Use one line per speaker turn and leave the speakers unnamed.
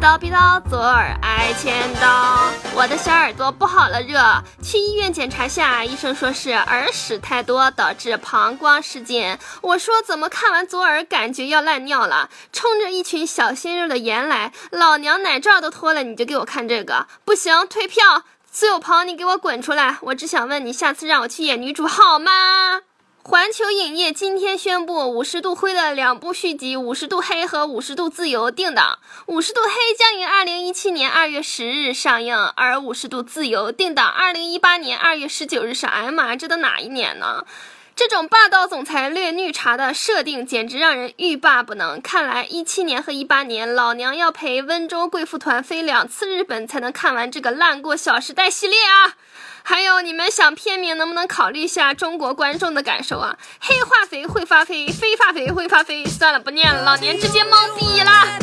叨逼刀，左耳挨千刀。我的小耳朵不好了，热，去医院检查下，医生说是耳屎太多导致膀胱失禁。我说怎么看完左耳感觉要烂尿了？冲着一群小鲜肉的颜来，老娘奶罩都脱了，你就给我看这个？不行，退票！苏有朋，你给我滚出来！我只想问你，下次让我去演女主好吗？环球影业今天宣布，《五十度灰》的两部续集《五十度黑》和《五十度自由》定档，《五十度黑》将于二零一七年二月十日上映，而《五十度自由》定档二零一八年二月十九日上。哎呀妈，这都哪一年呢？这种霸道总裁虐绿茶的设定简直让人欲罢不能。看来一七年和一八年，老娘要陪温州贵妇团飞两次日本才能看完这个烂过《小时代》系列啊！还有，你们想片名能不能考虑一下中国观众的感受啊？黑化肥会发飞，非化肥会发飞。算了，不念了，老年直接懵逼了。